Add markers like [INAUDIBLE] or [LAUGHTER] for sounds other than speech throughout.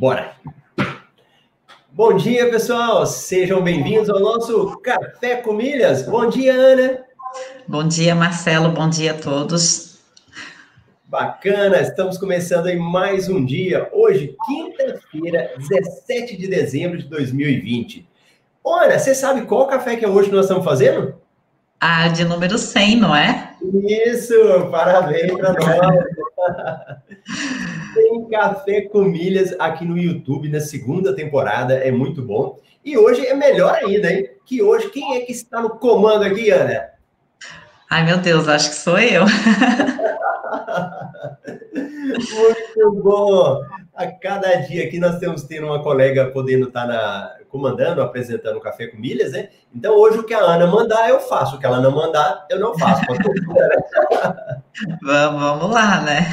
Bora! Bom dia, pessoal! Sejam bem-vindos ao nosso Café com Milhas. Bom dia, Ana! Bom dia, Marcelo. Bom dia a todos. Bacana, estamos começando aí mais um dia. Hoje, quinta-feira, 17 de dezembro de 2020. Ana, você sabe qual café que é hoje que nós estamos fazendo? Ah, de número 100, não é? Isso, parabéns para nós. Tem café com milhas aqui no YouTube na segunda temporada, é muito bom. E hoje é melhor ainda, hein? Que hoje quem é que está no comando aqui, Ana? Ai, meu Deus, acho que sou eu. [LAUGHS] muito bom. A cada dia aqui nós temos tendo uma colega podendo estar na, comandando, apresentando o Café com Milhas, né? Então hoje o que a Ana mandar eu faço, o que ela não mandar eu não faço. [LAUGHS] vamos, vamos lá, né?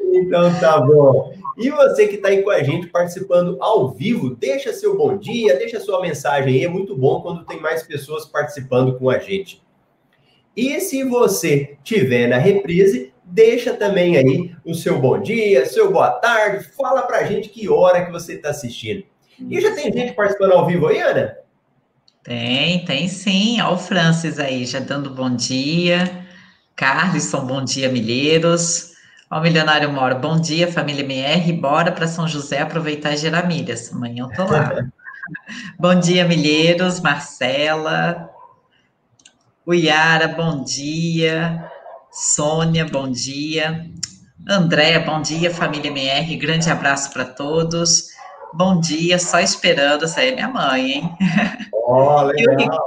Então tá bom. E você que está aí com a gente participando ao vivo, deixa seu bom dia, deixa sua mensagem aí. É muito bom quando tem mais pessoas participando com a gente. E se você tiver na reprise, deixa também aí o seu bom dia, seu boa tarde, fala pra gente que hora que você está assistindo. E já tem gente participando ao vivo aí, Ana? Tem, tem sim. Olha o Francis aí, já dando bom dia. Carlson, bom dia, Milheiros. Olha o Milionário Moro, bom dia, família MR. Bora para São José aproveitar e gerar milhas. Amanhã eu tô lá. [LAUGHS] bom dia, Milheiros. Marcela. O Yara, bom dia. Sônia, bom dia. André, bom dia, família MR. Grande abraço para todos. Bom dia, só esperando sair minha mãe, hein? [LAUGHS] Oh, legal.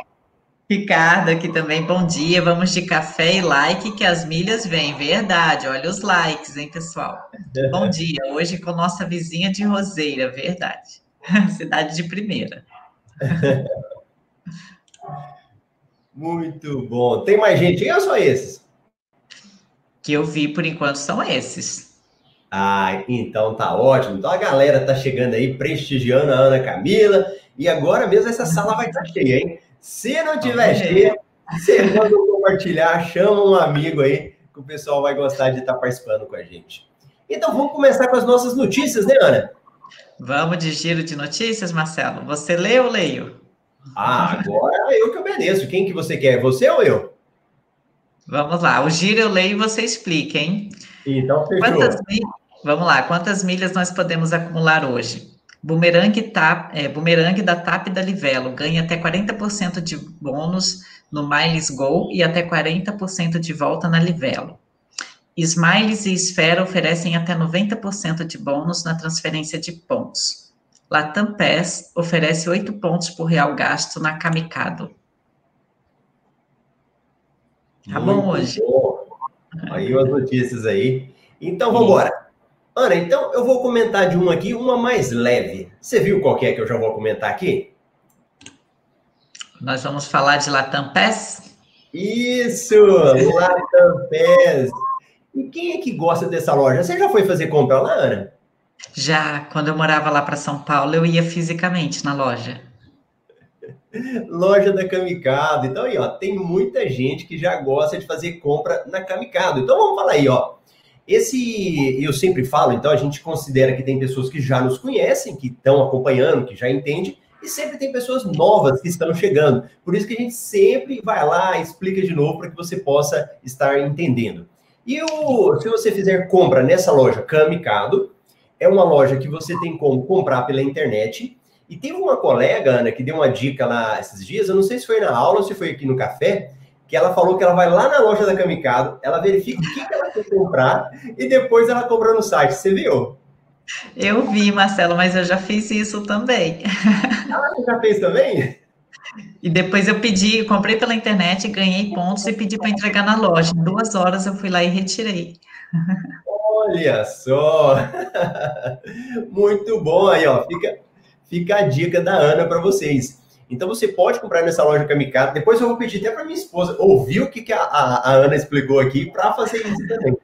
Ricardo aqui também, bom dia. Vamos de café e like que as milhas vêm. Verdade, olha os likes, hein, pessoal? Bom [LAUGHS] dia, hoje com nossa vizinha de Roseira, verdade. [LAUGHS] Cidade de primeira. Muito bom. Tem mais gente aí ou só esses? Que eu vi por enquanto são esses. Ah, então tá ótimo. Então a galera tá chegando aí, prestigiando a Ana Camila. E agora mesmo essa sala vai estar tá cheia, hein? Se não tiver cheia, você manda compartilhar, chama um amigo aí, que o pessoal vai gostar de estar tá participando com a gente. Então vamos começar com as nossas notícias, né, Ana? Vamos de giro de notícias, Marcelo. Você lê ou leio? Ah, agora eu que obedeço. Quem que você quer? Você ou eu? Vamos lá. O giro eu leio e você explica, hein? Então, fechou. Quantas, Vamos lá, quantas milhas nós podemos acumular hoje? Bumerangue, tap, é, bumerangue da TAP da Livelo ganha até 40% de bônus no Miles Go e até 40% de volta na Livelo. Smiles e Esfera oferecem até 90% de bônus na transferência de pontos. Latam Pass oferece 8 pontos por real gasto na Kamikado. Tá bom hoje? Bom. Aí as notícias aí. Então, vamos embora. Ana, então eu vou comentar de uma aqui, uma mais leve. Você viu qual é que eu já vou comentar aqui? Nós vamos falar de Latam Pass? Isso, Latam Pass. E quem é que gosta dessa loja? Você já foi fazer compra lá, Ana? Já, quando eu morava lá para São Paulo, eu ia fisicamente na loja. [LAUGHS] Loja da Kamikado. Então aí, ó, tem muita gente que já gosta de fazer compra na Kamikado. Então vamos falar aí, ó. Esse, eu sempre falo, então a gente considera que tem pessoas que já nos conhecem, que estão acompanhando, que já entendem, e sempre tem pessoas novas que estão chegando. Por isso que a gente sempre vai lá, explica de novo para que você possa estar entendendo. E o, se você fizer compra nessa loja Camicado, é uma loja que você tem como comprar pela internet. E teve uma colega, Ana, que deu uma dica lá esses dias, eu não sei se foi na aula ou se foi aqui no café, que ela falou que ela vai lá na loja da Kamikado, ela verifica o que, que ela quer comprar e depois ela compra no site. Você viu? Eu vi, Marcelo, mas eu já fiz isso também. Ah, você já fez também? E depois eu pedi, comprei pela internet, ganhei pontos e pedi para entregar na loja. Em duas horas eu fui lá e retirei. Olha só! [LAUGHS] Muito bom aí, ó. Fica, fica a dica da Ana para vocês. Então você pode comprar nessa loja Kamikaze. Depois eu vou pedir até para minha esposa ouvir o que, que a, a, a Ana explicou aqui para fazer isso também.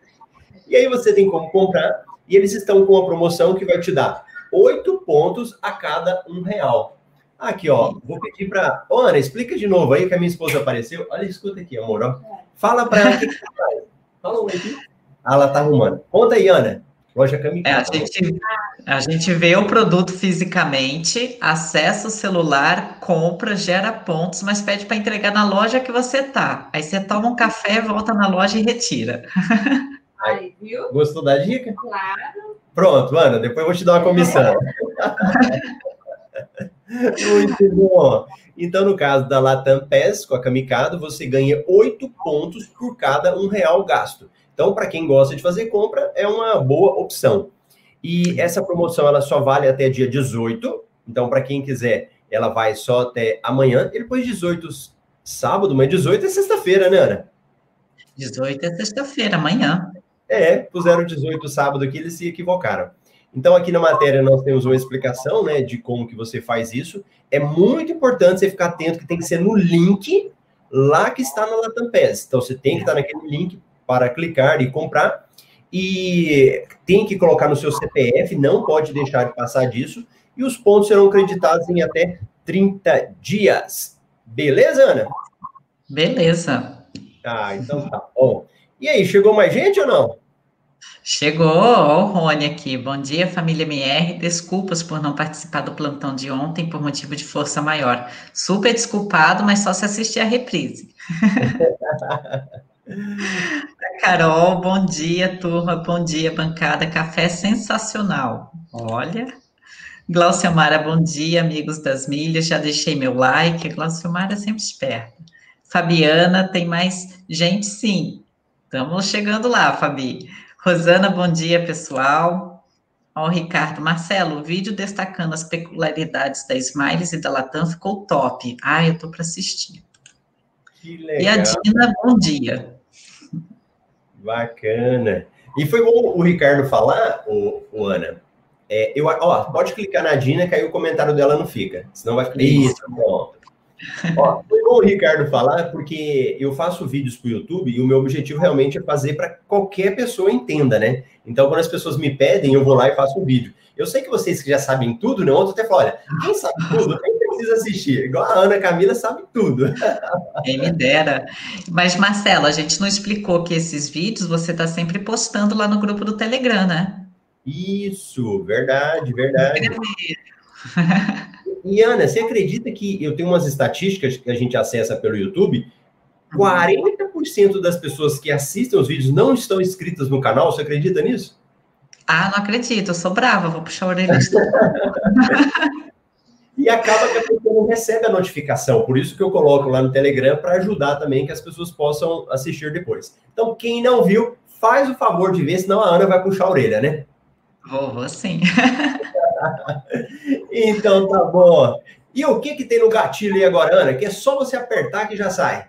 E aí você tem como comprar e eles estão com uma promoção que vai te dar oito pontos a cada um real. Aqui, ó, vou pedir para. Ô, Ana, explica de novo aí que a minha esposa apareceu. Olha, escuta aqui, amor. Ó. Fala para ela. Fala um aqui. Ah, ela tá arrumando. Conta aí, Ana. Loja Kamikaze. É, a, gente, a gente vê o produto fisicamente, acessa o celular, compra, gera pontos, mas pede para entregar na loja que você tá. Aí você toma um café, volta na loja e retira. [LAUGHS] Aí, viu? Gostou da dica? Claro. Pronto, Ana, depois eu vou te dar uma comissão. [LAUGHS] Muito bom. Então, no caso da Latam PES com a Kamikado, você ganha oito pontos por cada um real gasto. Então, para quem gosta de fazer compra, é uma boa opção. E essa promoção ela só vale até dia 18. Então, para quem quiser, ela vai só até amanhã. E depois 18 sábado, mas 18 é sexta-feira, né, Ana? 18 é sexta-feira, amanhã. É, puseram 18 sábado aqui, eles se equivocaram. Então, aqui na matéria, nós temos uma explicação né, de como que você faz isso. É muito importante você ficar atento que tem que ser no link lá que está na Latam PES. Então, você tem que estar naquele link para clicar e comprar. E tem que colocar no seu CPF, não pode deixar de passar disso. E os pontos serão creditados em até 30 dias. Beleza, Ana? Beleza. Ah, então tá bom. E aí, chegou mais gente ou não? Chegou, ó, o Rony aqui. Bom dia, família MR. Desculpas por não participar do plantão de ontem por motivo de força maior. Super desculpado, mas só se assistir a reprise. [LAUGHS] Carol, bom dia, turma. Bom dia, bancada. Café sensacional. Olha. Glauciomara, bom dia, amigos das milhas. Já deixei meu like. A Glauciomara é sempre esperta. Fabiana, tem mais gente? Sim. Estamos chegando lá, Fabi. Rosana, bom dia, pessoal. Ó, Ricardo, Marcelo, o vídeo destacando as peculiaridades da Smiles e da Latam ficou top. Ah, eu tô para assistir. Que legal. E a Dina, bom dia. Bacana. E foi bom o Ricardo falar, o, o Ana. É, eu, ó, pode clicar na Dina, que aí o comentário dela não fica. Senão vai ficar. Isso, pronto. Ó, foi bom o Ricardo falar, porque eu faço vídeos para o YouTube e o meu objetivo realmente é fazer para qualquer pessoa entenda, né? Então, quando as pessoas me pedem, eu vou lá e faço um vídeo. Eu sei que vocês que já sabem tudo, né? Outro até fala, olha, quem sabe tudo, quem precisa assistir. Igual a Ana Camila sabe tudo. Quem me dera. Mas, Marcelo, a gente não explicou que esses vídeos você está sempre postando lá no grupo do Telegram, né? Isso, verdade, verdade. E Ana, você acredita que eu tenho umas estatísticas que a gente acessa pelo YouTube? 40% das pessoas que assistem os vídeos não estão inscritas no canal, você acredita nisso? Ah, não acredito, eu sou brava, vou puxar a orelha de [LAUGHS] E acaba que a pessoa não recebe a notificação, por isso que eu coloco lá no Telegram para ajudar também que as pessoas possam assistir depois. Então, quem não viu, faz o favor de ver, senão a Ana vai puxar a orelha, né? Vou, vou sim. [LAUGHS] então tá bom. E o que que tem no gatilho aí agora, Ana? Que é só você apertar que já sai.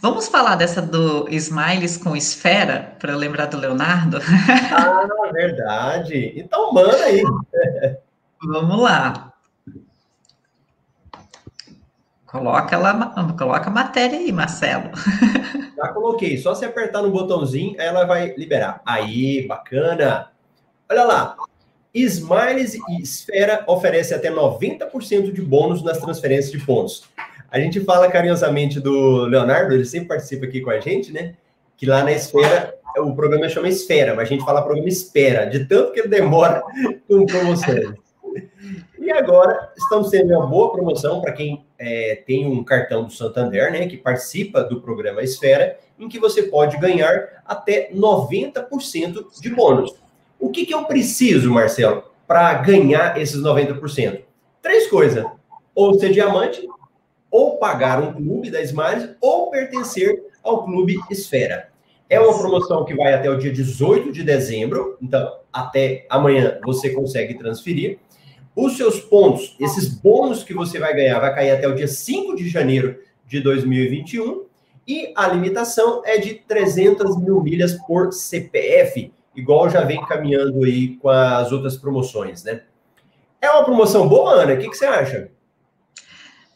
Vamos falar dessa do Smiles com esfera, para lembrar do Leonardo? [LAUGHS] Ah, verdade. Então manda aí. [LAUGHS] Vamos lá. Coloca lá, coloca a matéria aí, Marcelo. [LAUGHS] Já coloquei, só se apertar no botãozinho, ela vai liberar. Aí, bacana. Olha lá, Smiles e Esfera oferece até 90% de bônus nas transferências de pontos. A gente fala carinhosamente do Leonardo, ele sempre participa aqui com a gente, né? Que lá na Esfera, o programa chama Esfera, mas a gente fala programa Espera, de tanto que ele demora [LAUGHS] com promoções. E agora, estamos tendo uma boa promoção para quem é, tem um cartão do Santander, né? Que participa do programa Esfera, em que você pode ganhar até 90% de bônus. O que, que eu preciso, Marcelo, para ganhar esses 90%? Três coisas: ou ser diamante, ou pagar um clube da Smiles, ou pertencer ao clube Esfera. É uma promoção que vai até o dia 18 de dezembro, então até amanhã você consegue transferir. Os seus pontos, esses bônus que você vai ganhar, vai cair até o dia 5 de janeiro de 2021. E a limitação é de 300 mil milhas por CPF igual já vem caminhando aí com as outras promoções, né? É uma promoção boa, Ana? O que, que você acha?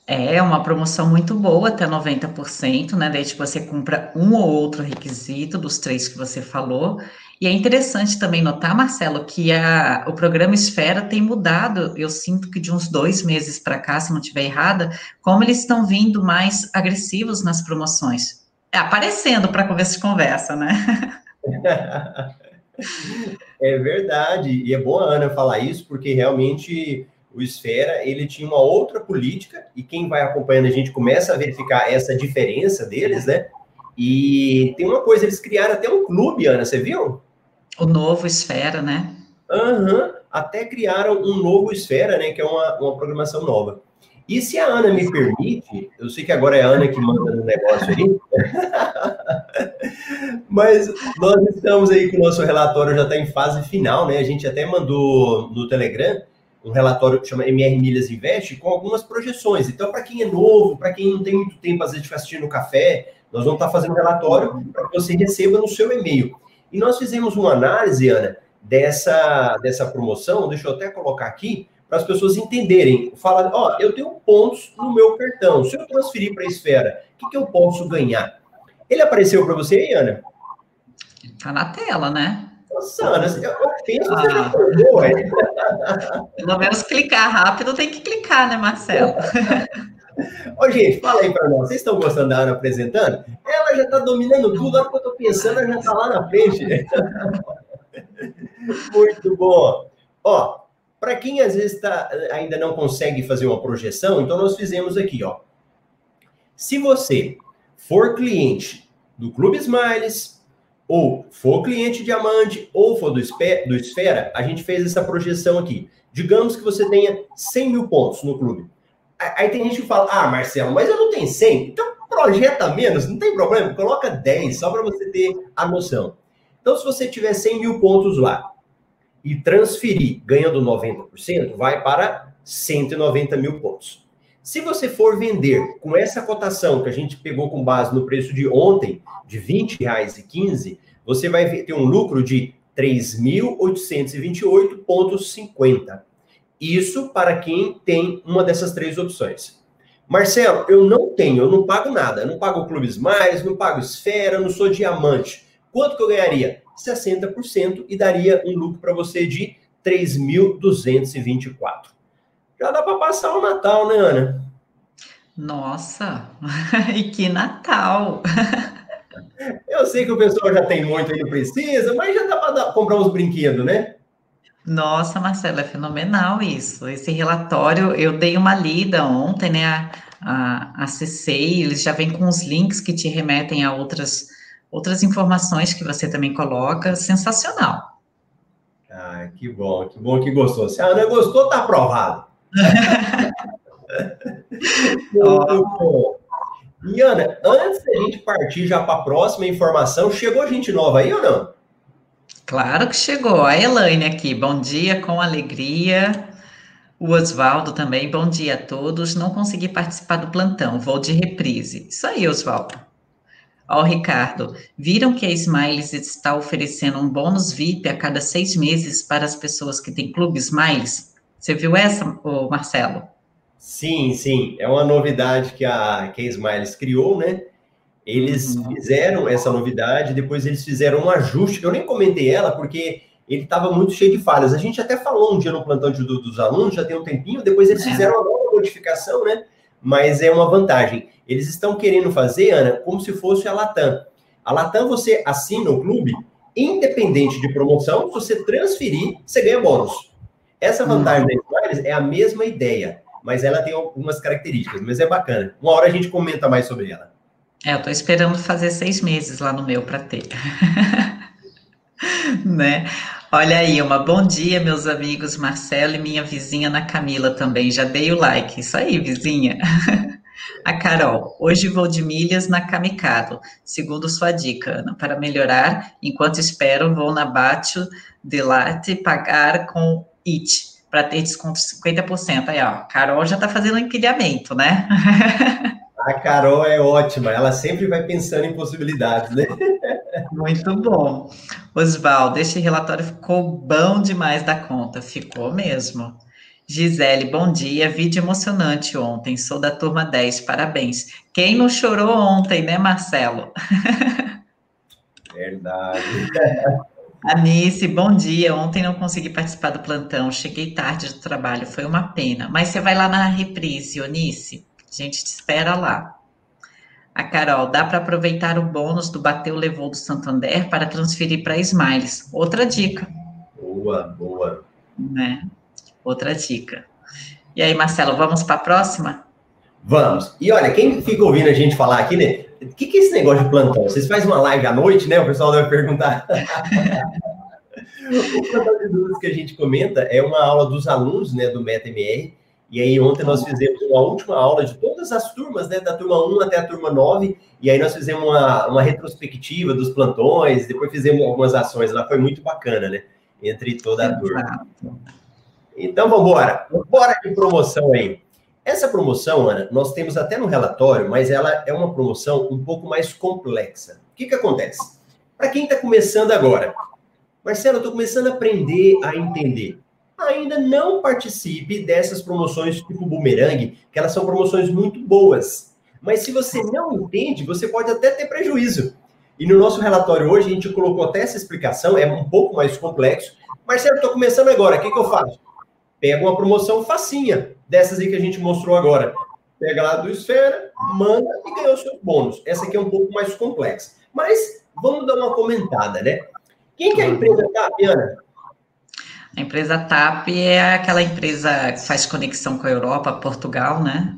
É uma promoção muito boa, até 90%, né? Daí, tipo, você compra um ou outro requisito dos três que você falou. E é interessante também notar, Marcelo, que a, o programa Esfera tem mudado. Eu sinto que de uns dois meses para cá, se não estiver errada, como eles estão vindo mais agressivos nas promoções. É, aparecendo para conversa de conversa, né? [LAUGHS] É verdade, e é bom a Ana falar isso, porque realmente o Esfera, ele tinha uma outra política, e quem vai acompanhando a gente começa a verificar essa diferença deles, né? E tem uma coisa, eles criaram até um clube, Ana, você viu? O novo Esfera, né? Aham, uhum, até criaram um novo Esfera, né? Que é uma, uma programação nova. E se a Ana me permite, eu sei que agora é a Ana que manda no negócio aí, [LAUGHS] mas nós estamos aí com o nosso relatório já está em fase final, né? A gente até mandou no Telegram um relatório que chama MR Milhas Invest com algumas projeções. Então, para quem é novo, para quem não tem muito tempo, às vezes, de ficar assistindo o café, nós vamos estar tá fazendo um relatório para que você receba no seu e-mail. E nós fizemos uma análise, Ana, dessa, dessa promoção, deixa eu até colocar aqui, para as pessoas entenderem. Falar, ó, eu tenho pontos no meu cartão. Se eu transferir para a esfera, o que, que eu posso ganhar? Ele apareceu para você aí, Ana? Tá na tela, né? Nossa, Ana, eu, eu penso que você já Pelo menos clicar rápido tem que clicar, né, Marcelo? [LAUGHS] Ô, gente, fala aí para nós. Vocês estão gostando da Ana apresentando? Ela já está dominando tudo. A hora que eu estou pensando, ela já está lá na frente. [LAUGHS] Muito bom. Ó, para quem às vezes tá, ainda não consegue fazer uma projeção, então nós fizemos aqui, ó. Se você for cliente do Clube Smiles, ou for cliente diamante, ou for do, do Esfera, a gente fez essa projeção aqui. Digamos que você tenha 100 mil pontos no clube. Aí tem gente que fala, ah, Marcelo, mas eu não tenho 100. Então projeta menos, não tem problema, coloca 10, só para você ter a noção. Então, se você tiver 100 mil pontos lá, e transferir ganhando 90%, vai para 190 mil pontos. Se você for vender com essa cotação que a gente pegou com base no preço de ontem, de R$ 20,15, você vai ter um lucro de 3.828,50. Isso para quem tem uma dessas três opções. Marcelo, eu não tenho, eu não pago nada. Eu não pago Clubes Mais, não pago Esfera, não sou diamante. Quanto que eu ganharia? 60% e daria um lucro para você de 3.224. Já dá para passar o Natal, né, Ana? Nossa, [LAUGHS] e que Natal! [LAUGHS] Eu sei que o pessoal já tem muito e não precisa, mas já dá para comprar uns brinquedos, né? Nossa, Marcela, é fenomenal isso. Esse relatório, eu dei uma lida ontem, né? A, a, acessei, eles já vêm com os links que te remetem a outras outras informações que você também coloca, sensacional. Ah, que bom, que bom que gostou. Se a Ana gostou, tá aprovado. [LAUGHS] Muito bom. E Ana, antes da gente partir já para a próxima informação, chegou gente nova aí ou não? Claro que chegou. A Elaine aqui, bom dia, com alegria. O Oswaldo também, bom dia a todos. Não consegui participar do plantão, vou de reprise. Isso aí, Oswaldo. Ó, Ricardo, viram que a Smiles está oferecendo um bônus VIP a cada seis meses para as pessoas que têm clube Smiles? Você viu essa, Marcelo? Sim, sim. É uma novidade que a, que a Smiles criou, né? Eles uhum. fizeram essa novidade, depois eles fizeram um ajuste. Eu nem comentei ela porque ele estava muito cheio de falhas. A gente até falou um dia no plantão de, dos alunos, já tem um tempinho, depois eles é. fizeram uma nova modificação, né? Mas é uma vantagem. Eles estão querendo fazer, Ana, como se fosse a Latam. A Latam você assina o clube, independente de promoção, se você transferir, você ganha bônus. Essa vantagem uhum. da Smiles é a mesma ideia, mas ela tem algumas características, mas é bacana. Uma hora a gente comenta mais sobre ela. É, eu tô esperando fazer seis meses lá no meu para ter. [LAUGHS] né? Olha aí, uma bom dia, meus amigos Marcelo e minha vizinha Ana Camila também. Já dei o like. Isso aí, vizinha. [LAUGHS] A Carol, hoje vou de milhas na Kamikado, segundo sua dica, Ana. Para melhorar, enquanto espero, vou na Batio de Latte pagar com IT, para ter desconto de 50%. Aí, ó, Carol já está fazendo empilhamento, né? [LAUGHS] A Carol é ótima, ela sempre vai pensando em possibilidades, né? Muito bom. Osvaldo, esse relatório ficou bom demais da conta, ficou mesmo. Gisele, bom dia. Vídeo emocionante ontem. Sou da turma 10, parabéns. Quem não chorou ontem, né, Marcelo? [LAUGHS] Verdade. Anice, bom dia. Ontem não consegui participar do plantão. Cheguei tarde do trabalho, foi uma pena. Mas você vai lá na reprise, Onice. A gente te espera lá. A Carol, dá para aproveitar o bônus do Bateu Levou do Santander para transferir para Smiles. Outra dica. Boa, boa. Né? Outra dica. E aí, Marcelo, vamos para a próxima? Vamos. E olha, quem fica ouvindo a gente falar aqui, né? O que, que é esse negócio de plantão? Vocês fazem uma live à noite, né? O pessoal deve perguntar. [LAUGHS] [LAUGHS] o plantão de dúvidas que a gente comenta é uma aula dos alunos, né, do MetaMR. E aí, ontem nós fizemos uma última aula de todas as turmas, né, da turma 1 até a turma 9. E aí, nós fizemos uma, uma retrospectiva dos plantões, depois fizemos algumas ações lá, foi muito bacana, né? Entre toda a turma. Então, vamos embora. Bora de promoção aí. Essa promoção, Ana, nós temos até no relatório, mas ela é uma promoção um pouco mais complexa. O que, que acontece? Para quem está começando agora, Marcelo, eu estou começando a aprender a entender. Ainda não participe dessas promoções tipo Boomerang, que elas são promoções muito boas. Mas se você não entende, você pode até ter prejuízo. E no nosso relatório hoje, a gente colocou até essa explicação, é um pouco mais complexo. Marcelo, estou começando agora, o que, que eu faço? Pega uma promoção facinha, dessas aí que a gente mostrou agora. Pega lá do Esfera, manda e ganhou seus bônus. Essa aqui é um pouco mais complexa. Mas vamos dar uma comentada, né? Quem que é a empresa TAP, Ana? A empresa TAP é aquela empresa que faz conexão com a Europa, Portugal, né?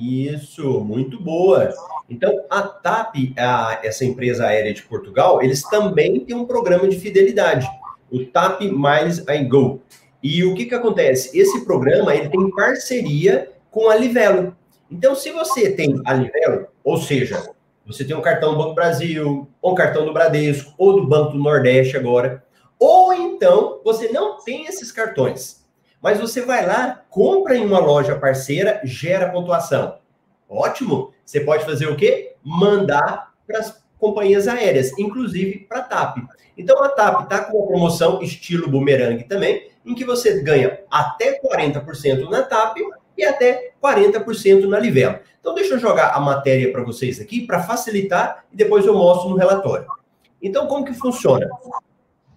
Isso, muito boa. Então, a TAP, a, essa empresa aérea de Portugal, eles também têm um programa de fidelidade, o TAP Miles and Go. E o que, que acontece? Esse programa ele tem parceria com a Livelo. Então, se você tem a Livelo, ou seja, você tem um cartão do Banco Brasil, ou um cartão do Bradesco, ou do Banco do Nordeste agora, ou então você não tem esses cartões, mas você vai lá, compra em uma loja parceira, gera pontuação. Ótimo! Você pode fazer o quê? Mandar para as companhias aéreas, inclusive para a TAP. Então a TAP está com uma promoção estilo boomerang também, em que você ganha até 40% na TAP e até 40% na Livelo. Então, deixa eu jogar a matéria para vocês aqui para facilitar e depois eu mostro no relatório. Então, como que funciona?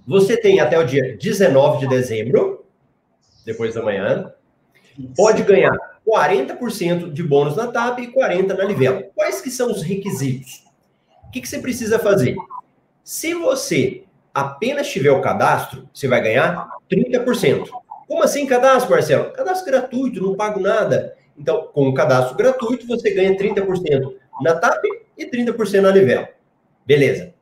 Você tem até o dia 19 de dezembro, depois da manhã, pode ganhar 40% de bônus na TAP e 40% na Livelo. Quais que são os requisitos? O que, que você precisa fazer? Se você apenas tiver o cadastro, você vai ganhar 30%. Como assim cadastro, Marcelo? Cadastro gratuito, não pago nada. Então, com o cadastro gratuito, você ganha 30% na TAP e 30% na Livelo. Beleza.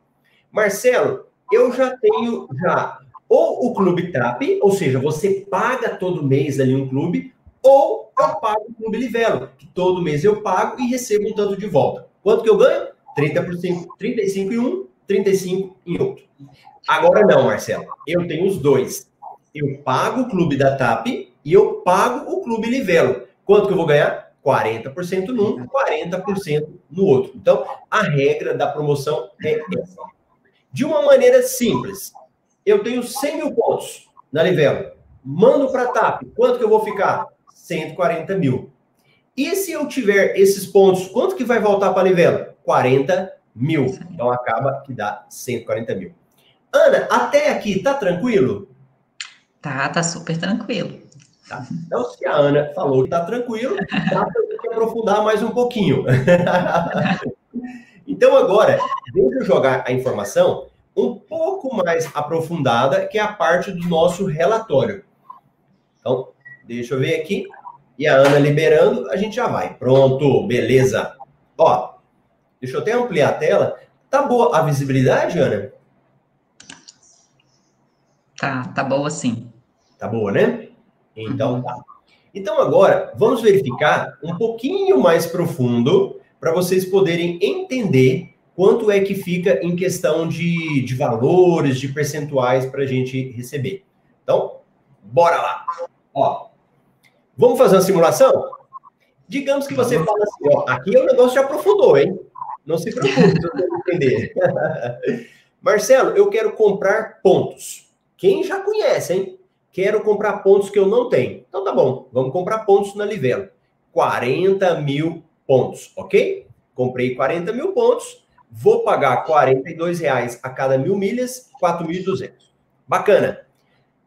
Marcelo, eu já tenho já ou o clube TAP, ou seja, você paga todo mês ali um clube, ou eu pago o clube Livelo, que todo mês eu pago e recebo um tanto de volta. Quanto que eu ganho? 30%, 35 em um, 35 em outro. Agora não, Marcelo. Eu tenho os dois. Eu pago o clube da TAP e eu pago o clube Livelo. Quanto que eu vou ganhar? 40% num, 40% no outro. Então, a regra da promoção é essa. De uma maneira simples, eu tenho 100 mil pontos na Livelo. Mando para a TAP. Quanto que eu vou ficar? 140 mil. E se eu tiver esses pontos, quanto que vai voltar para a Livelo? 40 mil. Então, acaba que dá 140 mil. Ana, até aqui tá tranquilo? Tá, tá super tranquilo. Tá. Então, se a Ana falou que tá tranquilo, dá para aprofundar mais um pouquinho. [LAUGHS] então, agora, deixa eu jogar a informação um pouco mais aprofundada, que é a parte do nosso relatório. Então, deixa eu ver aqui. E a Ana liberando, a gente já vai. Pronto, beleza. Ó, deixa eu até ampliar a tela. Tá boa a visibilidade, Ana? Tá, tá boa sim. Tá boa, né? Então tá. Então agora vamos verificar um pouquinho mais profundo para vocês poderem entender quanto é que fica em questão de, de valores, de percentuais para a gente receber. Então, bora lá. Ó, vamos fazer uma simulação? Digamos que você fala assim, ó, aqui o negócio já aprofundou, hein? Não se preocupe, se entender. [LAUGHS] Marcelo, eu quero comprar pontos. Quem já conhece, hein? Quero comprar pontos que eu não tenho. Então tá bom, vamos comprar pontos na Livelo. 40 mil pontos, ok? Comprei 40 mil pontos, vou pagar 42 reais a cada mil milhas, 4.200. Bacana.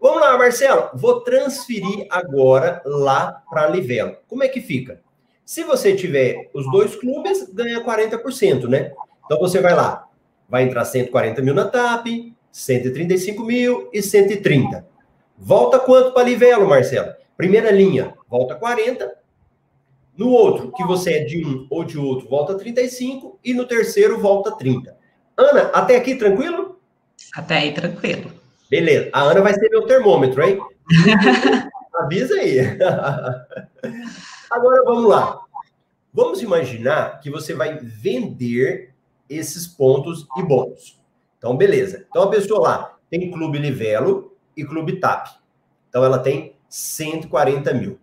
Vamos lá, Marcelo. Vou transferir agora lá para Livelo. Como é que fica? Se você tiver os dois clubes, ganha 40%, né? Então você vai lá, vai entrar 140 mil na TAP, 135 mil e 130. Volta quanto para Livelo, Marcelo? Primeira linha, volta 40. No outro, que você é de um ou de outro, volta 35. E no terceiro, volta 30. Ana, até aqui tranquilo? Até aí tranquilo. Beleza. A Ana vai ser meu termômetro, hein? [LAUGHS] Avisa aí. Agora vamos lá. Vamos imaginar que você vai vender esses pontos e bônus. Então, beleza. Então, a pessoa lá tem Clube Livelo e Clube TAP. Então, ela tem 140 mil.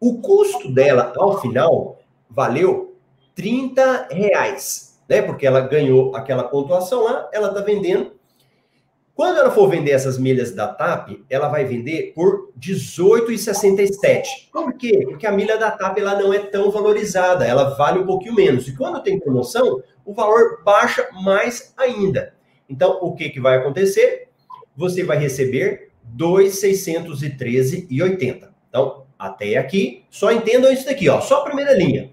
O custo dela, ao final, valeu 30 reais, né? Porque ela ganhou aquela pontuação lá, ela está vendendo quando ela for vender essas milhas da TAP, ela vai vender por R$18,67. Por quê? Porque a milha da TAP ela não é tão valorizada, ela vale um pouquinho menos. E quando tem promoção, o valor baixa mais ainda. Então, o que, que vai acontecer? Você vai receber R$ 2,613,80. Então, até aqui, só entendam isso daqui, ó, só a primeira linha.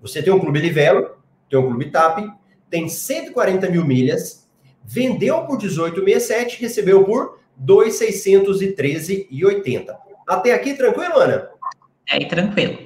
Você tem um clube Livelo, tem um clube TAP, tem 140 mil milhas, vendeu por 18,67, recebeu por 2,613,80. Até aqui tranquilo, Ana? É, tranquilo.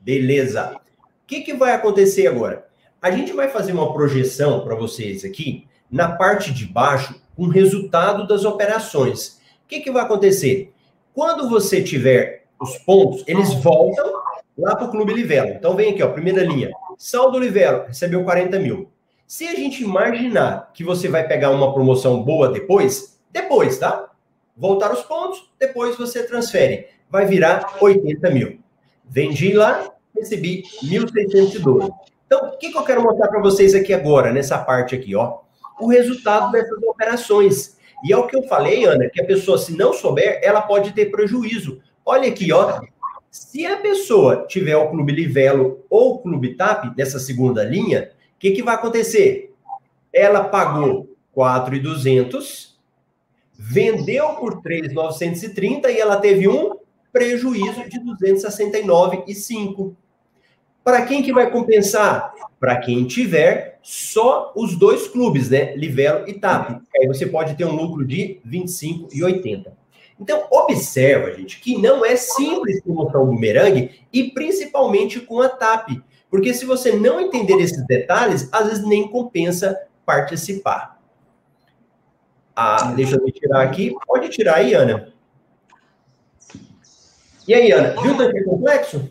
Beleza. O que, que vai acontecer agora? A gente vai fazer uma projeção para vocês aqui, na parte de baixo, com um resultado das operações. O que, que vai acontecer? Quando você tiver os pontos, eles voltam lá para o Clube Livelo. Então vem aqui, ó, primeira linha. Saldo Livelo, recebeu 40 mil. Se a gente imaginar que você vai pegar uma promoção boa depois, depois, tá? Voltar os pontos, depois você transfere. Vai virar 80 mil. Vendi lá, recebi 1.612. Então, o que, que eu quero mostrar para vocês aqui agora, nessa parte aqui, ó? O resultado dessas operações. E é o que eu falei, Ana, que a pessoa, se não souber, ela pode ter prejuízo. Olha aqui, ó. Se a pessoa tiver o Clube Livelo ou o Clube TAP, nessa segunda linha, que, que vai acontecer? Ela pagou 4,200, vendeu por 3,930 e ela teve um prejuízo de 269,5. Para quem que vai compensar? Para quem tiver só os dois clubes, né? Livelo e TAP. Aí você pode ter um lucro de 25,80. Então, observa, gente, que não é simples promoção bumerangue e principalmente com a TAP. Porque se você não entender esses detalhes, às vezes nem compensa participar. Ah, deixa eu tirar aqui. Pode tirar aí, Ana. E aí, Ana, viu que é complexo?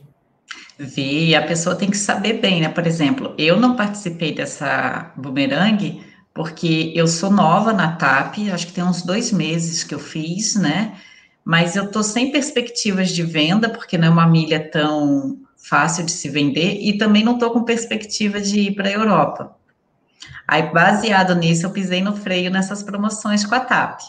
Vi, a pessoa tem que saber bem, né? Por exemplo, eu não participei dessa bumerangue porque eu sou nova na TAP, acho que tem uns dois meses que eu fiz, né? Mas eu tô sem perspectivas de venda, porque não é uma milha tão fácil de se vender e também não estou com perspectiva de ir para a Europa. Aí, baseado nisso, eu pisei no freio nessas promoções com a TAP.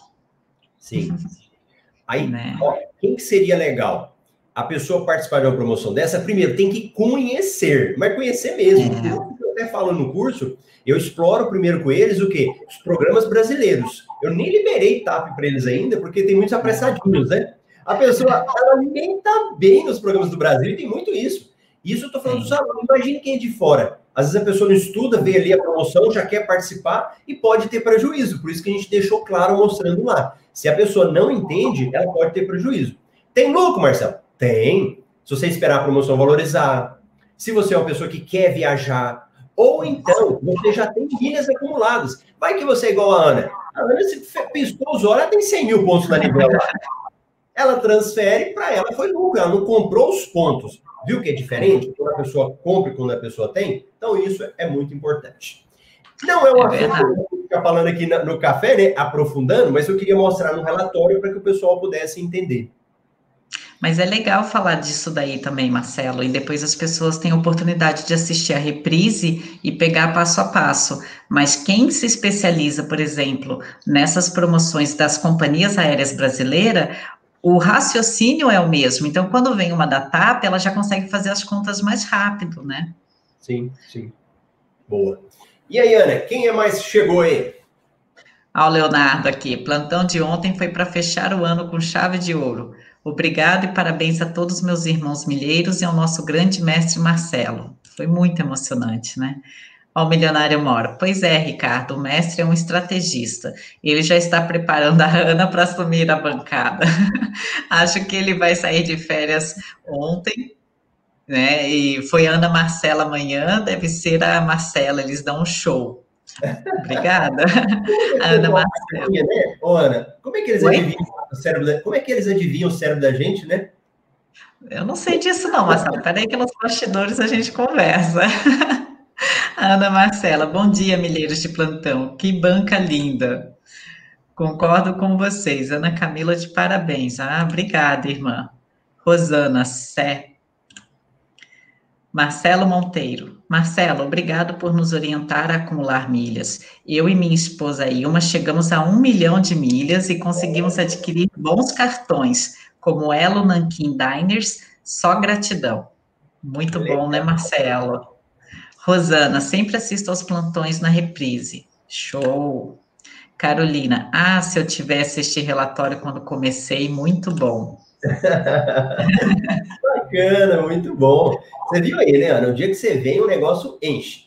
Sim. [LAUGHS] Aí, né? ó, quem que seria legal? A pessoa participar de uma promoção dessa, primeiro, tem que conhecer, mas conhecer mesmo. É. Até falo no curso, eu exploro primeiro com eles o quê? Os programas brasileiros. Eu nem liberei TAP para eles ainda, porque tem muitos apressadinhos, né? A pessoa, ela nem tá bem nos programas do Brasil, e tem muito isso. Isso eu tô falando dos alunos. Imagine quem é de fora. Às vezes a pessoa não estuda, vê ali a promoção, já quer participar e pode ter prejuízo. Por isso que a gente deixou claro mostrando lá. Se a pessoa não entende, ela pode ter prejuízo. Tem lucro, Marcelo? Tem. Se você esperar a promoção valorizar, se você é uma pessoa que quer viajar, ou então você já tem milhas acumuladas. Vai que você é igual a Ana. A Ana, se piscou os olhos, ela tem 100 mil pontos na nível ela transfere, para ela foi lucro, ela não comprou os pontos. Viu que é diferente? Quando a pessoa compra e quando a pessoa tem? Então, isso é muito importante. Não é uma é assunto que ficar falando aqui no café, né? Aprofundando, mas eu queria mostrar no relatório para que o pessoal pudesse entender. Mas é legal falar disso daí também, Marcelo, e depois as pessoas têm a oportunidade de assistir a reprise e pegar passo a passo. Mas quem se especializa, por exemplo, nessas promoções das companhias aéreas brasileiras, o raciocínio é o mesmo. Então, quando vem uma da TAP, ela já consegue fazer as contas mais rápido, né? Sim, sim. Boa. E aí, Ana, quem é mais chegou aí? Ao Leonardo aqui. Plantão de ontem foi para fechar o ano com chave de ouro. Obrigado e parabéns a todos meus irmãos milheiros e ao nosso grande mestre Marcelo. Foi muito emocionante, né? Ó, o milionário mora. Pois é, Ricardo, o mestre é um estrategista. Ele já está preparando a Ana para assumir a bancada. [LAUGHS] Acho que ele vai sair de férias ontem, né? E foi Ana Marcela amanhã, deve ser a Marcela, eles dão um show. Obrigada. [LAUGHS] Ana Marcela. Né? Ô, Ana, como é que eles adivinham o cérebro da... Como é que eles adivinham o cérebro da gente, né? Eu não sei disso, não, Marcelo. Peraí que nos bastidores a gente conversa. [LAUGHS] Ana Marcela, bom dia, milheiros de plantão. Que banca linda. Concordo com vocês. Ana Camila, de parabéns. Ah, obrigada, irmã. Rosana, Sé. Marcelo Monteiro. Marcelo, obrigado por nos orientar a acumular milhas. Eu e minha esposa Ilma chegamos a um milhão de milhas e conseguimos adquirir bons cartões, como Elo Nankin Diners. Só gratidão. Muito bom, né, Marcelo? Rosana, sempre assisto aos plantões na reprise. Show. Carolina, ah, se eu tivesse este relatório quando comecei, muito bom. Bacana, muito bom. Você viu aí, né, Ana? O dia que você vem, o negócio enche.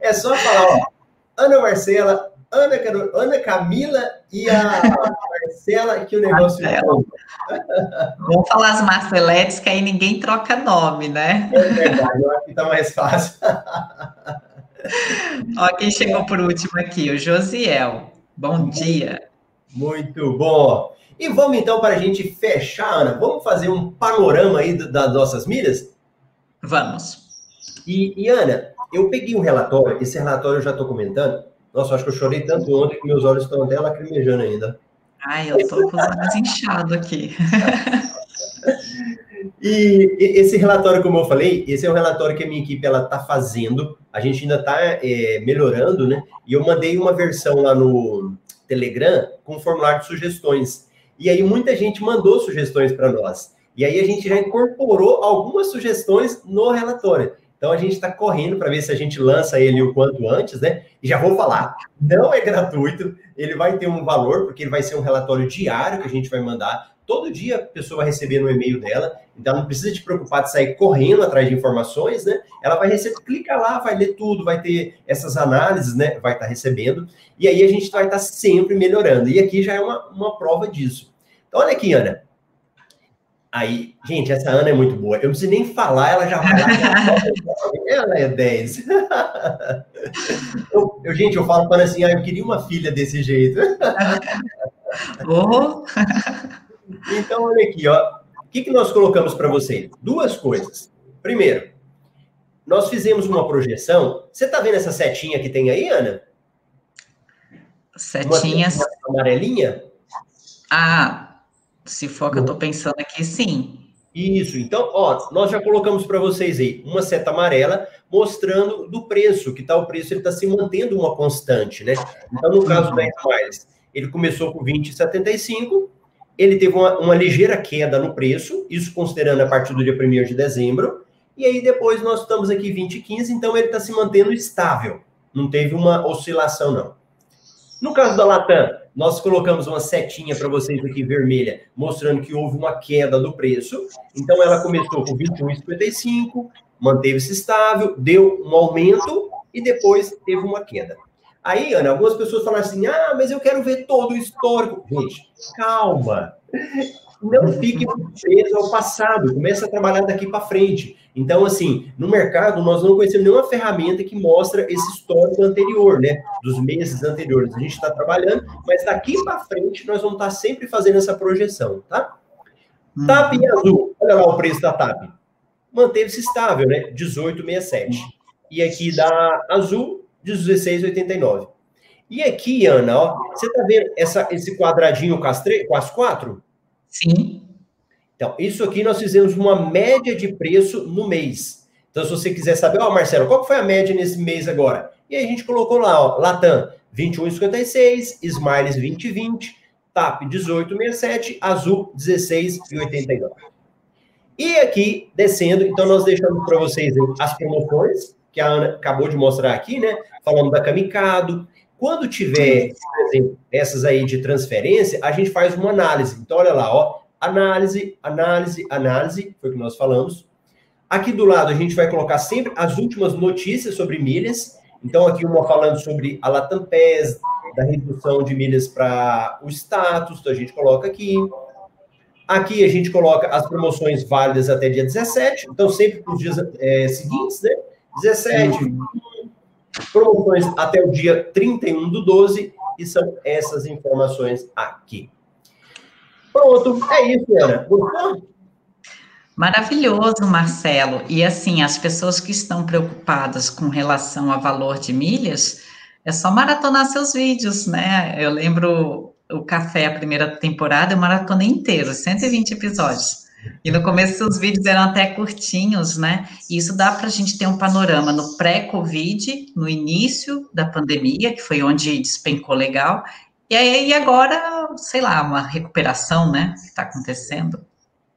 é só falar, ó, Ana Marcela, Ana, Ana Camila e a Marcela, que o negócio. Vamos falar as Marceletes, que aí ninguém troca nome, né? É verdade, eu acho que tá mais fácil. Ó, quem chegou por último aqui, o Josiel. Bom dia. Muito bom. E vamos então, para a gente fechar, Ana, vamos fazer um panorama aí das nossas milhas? Vamos. E, e Ana, eu peguei um relatório, esse relatório eu já estou comentando. Nossa, acho que eu chorei tanto ontem que meus olhos estão até lacrimejando ainda. Ai, eu estou com os olhos inchados aqui. E esse relatório, como eu falei, esse é um relatório que a minha equipe ela está fazendo. A gente ainda está é, melhorando, né? E eu mandei uma versão lá no Telegram com um formulário de sugestões. E aí muita gente mandou sugestões para nós. E aí a gente já incorporou algumas sugestões no relatório. Então a gente está correndo para ver se a gente lança ele o quanto antes, né? E já vou falar, não é gratuito, ele vai ter um valor, porque ele vai ser um relatório diário que a gente vai mandar. Todo dia a pessoa vai receber no e-mail dela, então não precisa te preocupar de sair correndo atrás de informações, né? Ela vai receber, clica lá, vai ler tudo, vai ter essas análises, né? Vai estar tá recebendo, e aí a gente vai estar tá sempre melhorando. E aqui já é uma, uma prova disso. Então, olha aqui, Ana. Aí, gente, essa Ana é muito boa. Eu não preciso nem falar, ela já vai [LAUGHS] ela é 10. [LAUGHS] eu, eu, gente, eu falo para assim, ah, eu queria uma filha desse jeito. [LAUGHS] oh. Então, olha aqui, ó. O que, que nós colocamos para vocês? Duas coisas. Primeiro, nós fizemos uma projeção. Você está vendo essa setinha que tem aí, Ana? Setinhas. Uma amarelinha? Ah, se for que eu estou pensando aqui, sim. Isso, então, ó, nós já colocamos para vocês aí uma seta amarela mostrando do preço, que tal tá, o preço ele está se mantendo uma constante, né? Então, no caso da Smiles, ele começou com 20,75, ele teve uma, uma, ligeira queda no preço, isso considerando a partir do dia 1 de dezembro, e aí depois nós estamos aqui 20,15, então ele está se mantendo estável, não teve uma oscilação, não. No caso da Latam, nós colocamos uma setinha para vocês aqui vermelha, mostrando que houve uma queda do preço. Então ela começou com 21,55, manteve-se estável, deu um aumento e depois teve uma queda. Aí, Ana, algumas pessoas falam assim: ah, mas eu quero ver todo o histórico. Gente, calma. Não fique preso ao passado, comece a trabalhar daqui para frente. Então, assim, no mercado, nós não conhecemos nenhuma ferramenta que mostra esse histórico anterior, né? Dos meses anteriores. A gente está trabalhando, mas daqui para frente nós vamos estar tá sempre fazendo essa projeção, tá? Hum. TAP em azul, olha lá o preço da TAP. Manteve-se estável, né? 18,67. E aqui da azul, de 16,89. E aqui, Ana, ó, você está vendo essa, esse quadradinho com as, com as quatro? Sim. Então, isso aqui nós fizemos uma média de preço no mês. Então, se você quiser saber, ó, Marcelo, qual foi a média nesse mês agora? E aí a gente colocou lá, ó, Latam 21,56, Smiles 20,20, TAP 18,67, Azul 16,89. E aqui, descendo, então nós deixamos para vocês as promoções, que a Ana acabou de mostrar aqui, né? Falando da Camicado. Quando tiver, essas aí de transferência, a gente faz uma análise. Então, olha lá, ó. Análise, análise, análise, foi o que nós falamos. Aqui do lado a gente vai colocar sempre as últimas notícias sobre milhas. Então, aqui uma falando sobre a Latam PES, da redução de milhas para o status, então a gente coloca aqui. Aqui a gente coloca as promoções válidas até dia 17, então sempre para os dias é, seguintes, né? 17, promoções até o dia 31 do 12, e são essas informações aqui. Pronto, é isso, Ana. Gostou? Maravilhoso, Marcelo. E assim, as pessoas que estão preocupadas com relação ao valor de milhas, é só maratonar seus vídeos, né? Eu lembro o Café, a primeira temporada, eu maratonei inteiro, 120 episódios. E no começo os vídeos eram até curtinhos, né? E isso dá para a gente ter um panorama no pré-Covid, no início da pandemia, que foi onde despencou legal, e aí agora, sei lá, uma recuperação, né? Que está acontecendo.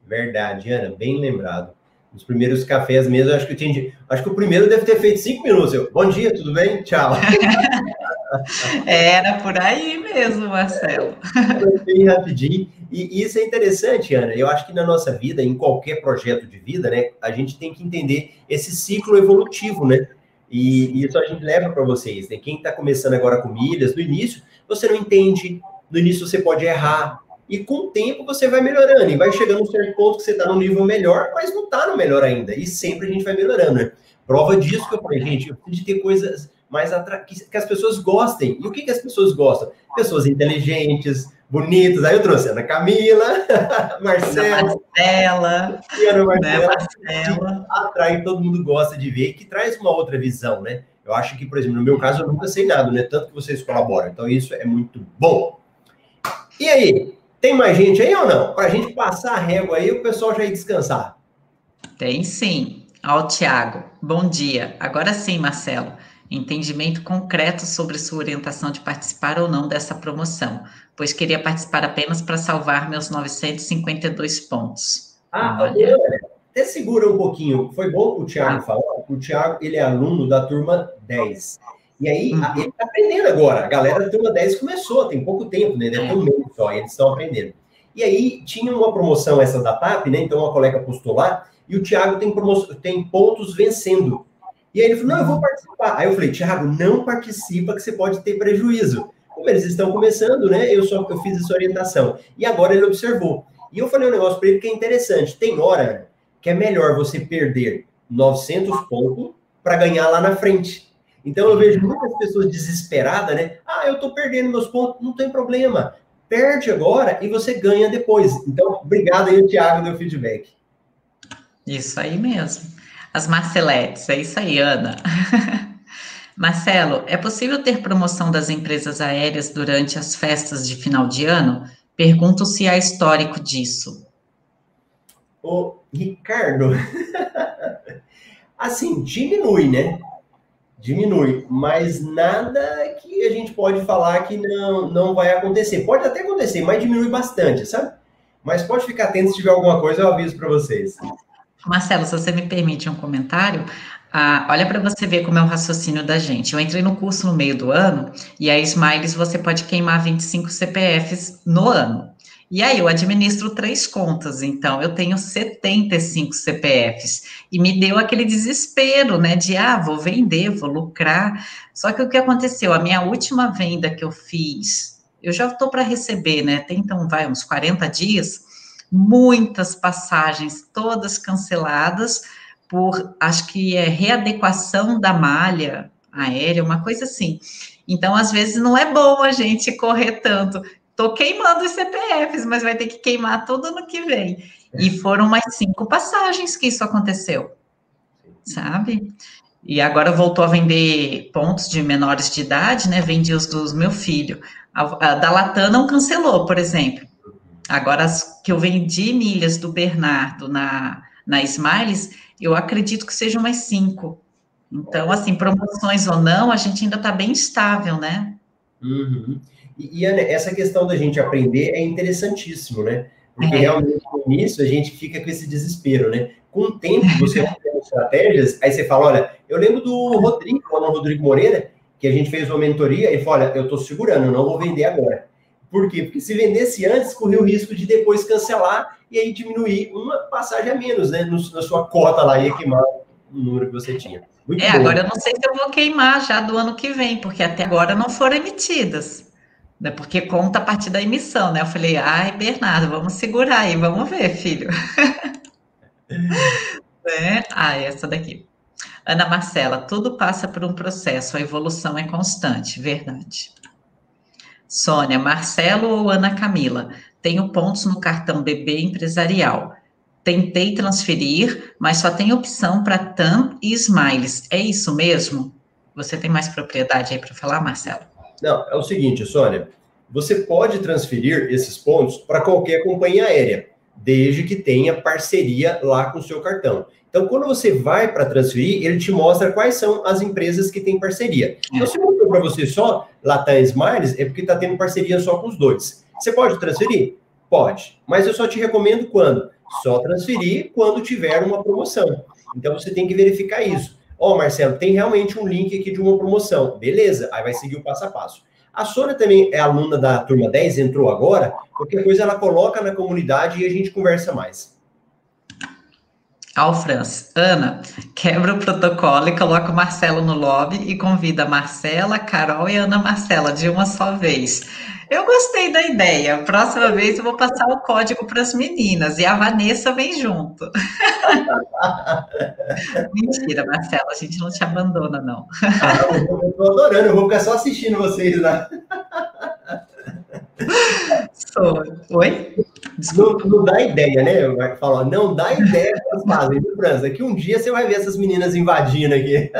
Verdade, Ana, bem lembrado. Os primeiros cafés mesmo, acho que eu tinha. Acho que o primeiro deve ter feito cinco minutos. Eu, Bom dia, tudo bem? Tchau. [LAUGHS] Era por aí mesmo, Marcelo. [LAUGHS] bem rapidinho. E, isso é interessante, Ana. Eu acho que na nossa vida, em qualquer projeto de vida, né, a gente tem que entender esse ciclo evolutivo, né? E, e isso a gente leva para vocês, né? Quem está começando agora com milhas, no início, você não entende, no início você pode errar, e com o tempo você vai melhorando, e vai chegando um certo ponto que você está no nível melhor, mas não está no melhor ainda, e sempre a gente vai melhorando, né? Prova disso que eu falei, gente, eu preciso de ter coisas mais atra... que, as pessoas gostem. E o que, que as pessoas gostam? Pessoas inteligentes, bonitas. Aí eu trouxe Ana Camila, [LAUGHS] Marcela, Marcela, e Ana Marcela, né, Marcela. atrai, todo mundo gosta de ver, que traz uma outra visão, né? Eu acho que, por exemplo, no meu caso, eu nunca sei nada, né? Tanto que vocês colaboram. Então, isso é muito bom. E aí, tem mais gente aí ou não? Para a gente passar a régua aí, o pessoal já ir descansar. Tem sim. Ó, Tiago, bom dia. Agora sim, Marcelo entendimento concreto sobre sua orientação de participar ou não dessa promoção, pois queria participar apenas para salvar meus 952 pontos. Ah, Olha. até segura um pouquinho. Foi bom o Thiago ah. falar, o Thiago, ele é aluno da turma 10. E aí, uhum. ele está aprendendo agora. A galera da turma 10 começou, tem pouco tempo, né? Deve ter um mês só, eles estão aprendendo. E aí, tinha uma promoção essa da TAP, né? Então, uma colega postou lá, e o Thiago tem, tem pontos vencendo. E aí ele falou: não, eu vou participar. Aí eu falei, Thiago, não participa que você pode ter prejuízo. Como eles estão começando, né? Eu só eu fiz essa orientação. E agora ele observou. E eu falei um negócio para ele que é interessante. Tem hora que é melhor você perder 900 pontos para ganhar lá na frente. Então eu vejo muitas pessoas desesperadas, né? Ah, eu estou perdendo meus pontos, não tem problema. Perde agora e você ganha depois. Então, obrigado aí, Thiago, deu feedback. Isso aí mesmo. As Marceletes, é isso aí, Ana. [LAUGHS] Marcelo, é possível ter promoção das empresas aéreas durante as festas de final de ano? Pergunto se há histórico disso. Ô, Ricardo, [LAUGHS] assim, diminui, né? Diminui, mas nada que a gente pode falar que não, não vai acontecer. Pode até acontecer, mas diminui bastante, sabe? Mas pode ficar atento se tiver alguma coisa, eu aviso para vocês. Marcelo, se você me permite um comentário, ah, olha para você ver como é o raciocínio da gente. Eu entrei no curso no meio do ano e a Smiles você pode queimar 25 CPFs no ano. E aí eu administro três contas, então eu tenho 75 CPFs. E me deu aquele desespero, né? De ah, vou vender, vou lucrar. Só que o que aconteceu? A minha última venda que eu fiz, eu já estou para receber, né? Tem então, vai, uns 40 dias muitas passagens, todas canceladas por, acho que é readequação da malha aérea, uma coisa assim. Então, às vezes, não é bom a gente correr tanto. Estou queimando os CPFs, mas vai ter que queimar tudo no que vem. E foram mais cinco passagens que isso aconteceu, sabe? E agora voltou a vender pontos de menores de idade, né? Vendi os dos meu filho. A, a da Latam não cancelou, por exemplo. Agora, as que eu vendi milhas do Bernardo na, na Smiles, eu acredito que sejam mais cinco. Então, assim, promoções ou não, a gente ainda está bem estável, né? Uhum. E, e essa questão da gente aprender é interessantíssimo, né? Porque é. realmente no início a gente fica com esse desespero, né? Com o tempo, você vai estratégias, aí você fala, olha, eu lembro do Rodrigo, o Rodrigo Moreira, que a gente fez uma mentoria, e falou, olha, eu estou segurando, eu não vou vender agora Por quê? Porque se vendesse antes, corria o risco de depois cancelar e aí diminuir uma passagem a menos, né? na sua cota lá, ia queimar o número que você tinha. Muito é, bom. agora eu não sei se eu vou queimar já do ano que vem, porque até agora não foram emitidas. Né? Porque conta a partir da emissão, né? Eu falei, ai, Bernardo, vamos segurar aí, vamos ver, filho. [LAUGHS] né? Ah, essa daqui. Ana Marcela, tudo passa por um processo, a evolução é constante, verdade. Sônia, Marcelo ou Ana Camila? Tenho pontos no cartão BB empresarial. Tentei transferir, mas só tem opção para TAM e Smiles. É isso mesmo? Você tem mais propriedade aí para falar, Marcelo? Não, é o seguinte, Sônia. Você pode transferir esses pontos para qualquer companhia aérea, desde que tenha parceria lá com o seu cartão. Então, quando você vai para transferir, ele te mostra quais são as empresas que têm parceria. Então, se mostrou para você só Latam Smiles, é porque está tendo parceria só com os dois. Você pode transferir? Pode. Mas eu só te recomendo quando? Só transferir quando tiver uma promoção. Então, você tem que verificar isso. Ó, oh, Marcelo, tem realmente um link aqui de uma promoção. Beleza, aí vai seguir o passo a passo. A Sônia também é aluna da turma 10, entrou agora. Qualquer coisa ela coloca na comunidade e a gente conversa mais. Franz, Ana, quebra o protocolo e coloca o Marcelo no lobby e convida a Marcela, Carol e Ana Marcela de uma só vez. Eu gostei da ideia. Próxima vez eu vou passar o código para as meninas e a Vanessa vem junto. [LAUGHS] Mentira, Marcela, a gente não te abandona, não. Ah, eu estou adorando, eu vou ficar só assistindo vocês lá. [LAUGHS] Sou. Oi? Não, não, dá ideia, né? Eu falo, não dá ideia que elas fazem, viu, França? Que um dia você vai ver essas meninas invadindo aqui. [LAUGHS]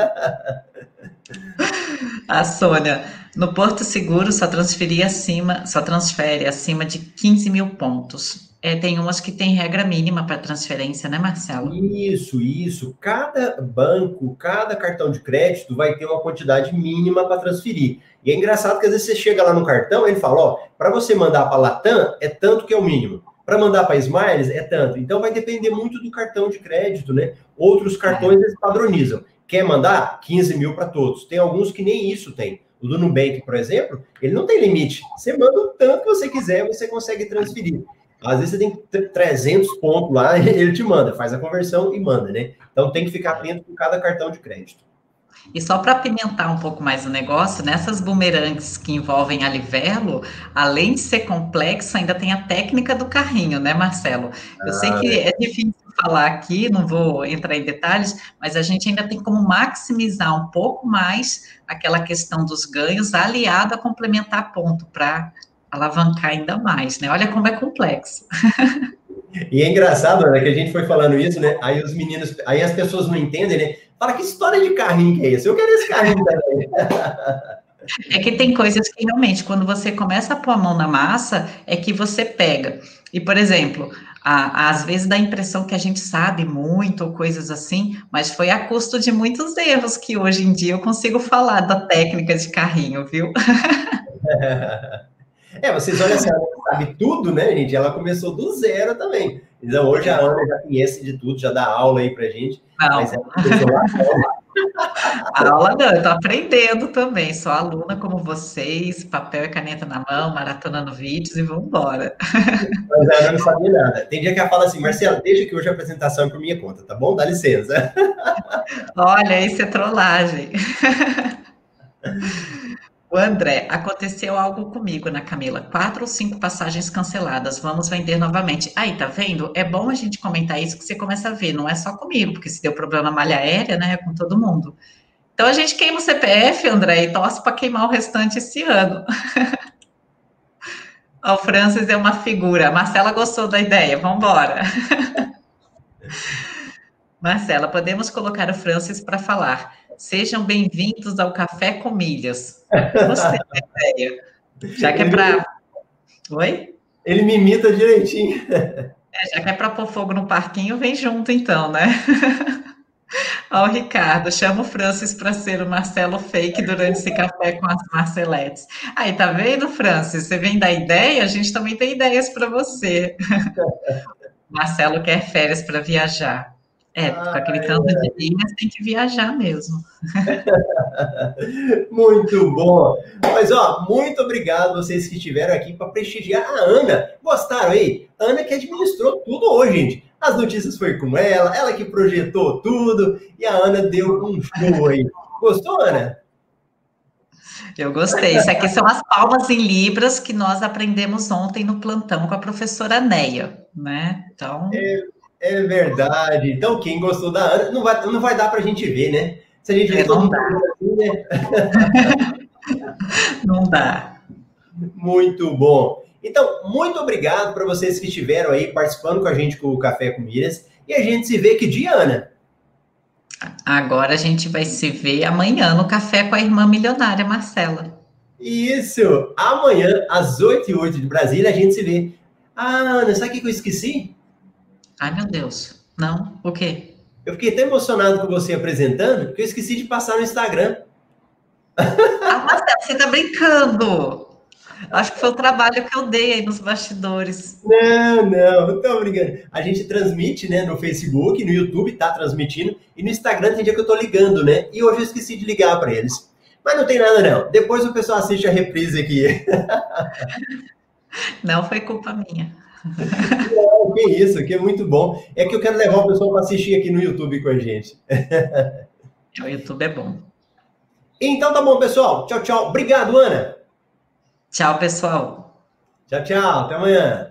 A Sônia, no Porto Seguro só transferir acima, só transfere acima de 15 mil pontos. É, tem umas que tem regra mínima para transferência, né, Marcelo? Isso, isso. Cada banco, cada cartão de crédito vai ter uma quantidade mínima para transferir. E é engraçado que às vezes você chega lá no cartão, ele fala, ó, para você mandar para Latam é tanto que é o mínimo. Para mandar para Smiles é tanto. Então vai depender muito do cartão de crédito, né? Outros cartões é. eles padronizam. Quer mandar 15 mil para todos. Tem alguns que nem isso tem. O do Nubank, por exemplo, ele não tem limite. Você manda o tanto que você quiser, você consegue transferir. Às vezes você tem 300 pontos lá, [LAUGHS] ele te manda, faz a conversão e manda, né? Então tem que ficar atento com cada cartão de crédito. E só para apimentar um pouco mais o negócio, nessas bumerangues que envolvem a livelo, além de ser complexo, ainda tem a técnica do carrinho, né, Marcelo? Eu ah, sei que é. é difícil falar aqui, não vou entrar em detalhes, mas a gente ainda tem como maximizar um pouco mais aquela questão dos ganhos, aliado a complementar ponto para alavancar ainda mais, né? Olha como é complexo. E é engraçado, né, que a gente foi falando isso, né? Aí os meninos, aí as pessoas não entendem, né? Fala, que história de carrinho que é esse? Eu quero esse carrinho também. É que tem coisas que realmente, quando você começa a pôr a mão na massa, é que você pega. E, por exemplo, a, às vezes dá a impressão que a gente sabe muito, ou coisas assim, mas foi a custo de muitos erros que hoje em dia eu consigo falar da técnica de carrinho, viu? [LAUGHS] É, vocês olham assim, ela sabe tudo, né, gente? Ela começou do zero também. Então, hoje a Ana já conhece de tudo, já dá aula aí pra gente. Não. Mas ela começou lá A aula não, eu tô aprendendo também. Sou aluna como vocês, papel e caneta na mão, maratonando vídeos e vamos embora. Mas a Ana não sabia nada. Tem dia que ela fala assim, Marcelo, deixa que hoje a apresentação é por minha conta, tá bom? Dá licença. Olha, isso é trollagem. [LAUGHS] O André, aconteceu algo comigo na Camila. Quatro ou cinco passagens canceladas. Vamos vender novamente. Aí, tá vendo? É bom a gente comentar isso que você começa a ver. Não é só comigo, porque se deu problema na malha aérea, né? É com todo mundo. Então a gente queima o CPF, André, e torce para queimar o restante esse ano. [LAUGHS] o Francis é uma figura. A Marcela gostou da ideia. Vamos embora. [LAUGHS] Marcela, podemos colocar o Francis para falar. Sejam bem-vindos ao Café com Milhas. Gostei da ideia. Já que é para. Oi? Ele me imita direitinho. É, já que é para pôr fogo no parquinho, vem junto então, né? [LAUGHS] Ó, o Ricardo, chama o Francis para ser o Marcelo fake durante esse café com as Marceletes. Aí, tá vendo, Francis? Você vem da ideia? A gente também tem ideias para você. [LAUGHS] Marcelo quer férias para viajar. É, com aquele tanto de linhas tem que viajar mesmo. [LAUGHS] muito bom. Mas, ó, muito obrigado vocês que estiveram aqui para prestigiar a Ana. Gostaram aí? Ana que administrou tudo hoje, gente. As notícias foi com ela, ela que projetou tudo e a Ana deu um show aí. Gostou, Ana? Eu gostei. Isso aqui são as palmas em libras que nós aprendemos ontem no plantão com a professora Neia, né? Então. É, é verdade. Então, quem gostou da Ana, não vai, não vai dar para a gente ver, né? Se a gente é, não dá. Assim, né? [LAUGHS] não dá. Muito bom. Então, muito obrigado para vocês que estiveram aí participando com a gente com o Café com Miras. E a gente se vê que dia, Ana? Agora a gente vai se ver amanhã no café com a irmã milionária Marcela. Isso! Amanhã, às 8 e 8 de Brasília, a gente se vê. Ah, Ana, sabe o que eu esqueci? Ai, meu Deus. Não? O quê? Eu fiquei tão emocionado com você apresentando que eu esqueci de passar no Instagram. Ah, Marcela, você tá brincando! Acho que foi o trabalho que eu dei aí nos bastidores. Não, não, não tô brincando. A gente transmite, né, no Facebook, no YouTube tá transmitindo, e no Instagram tem dia que eu tô ligando, né? E hoje eu esqueci de ligar para eles. Mas não tem nada, não. Depois o pessoal assiste a reprise aqui. [LAUGHS] Não foi culpa minha. Não, [LAUGHS] que isso, que é muito bom. É que eu quero levar o pessoal para assistir aqui no YouTube com a gente. O YouTube é bom. Então tá bom, pessoal. Tchau, tchau. Obrigado, Ana. Tchau, pessoal. Tchau, tchau. Até amanhã.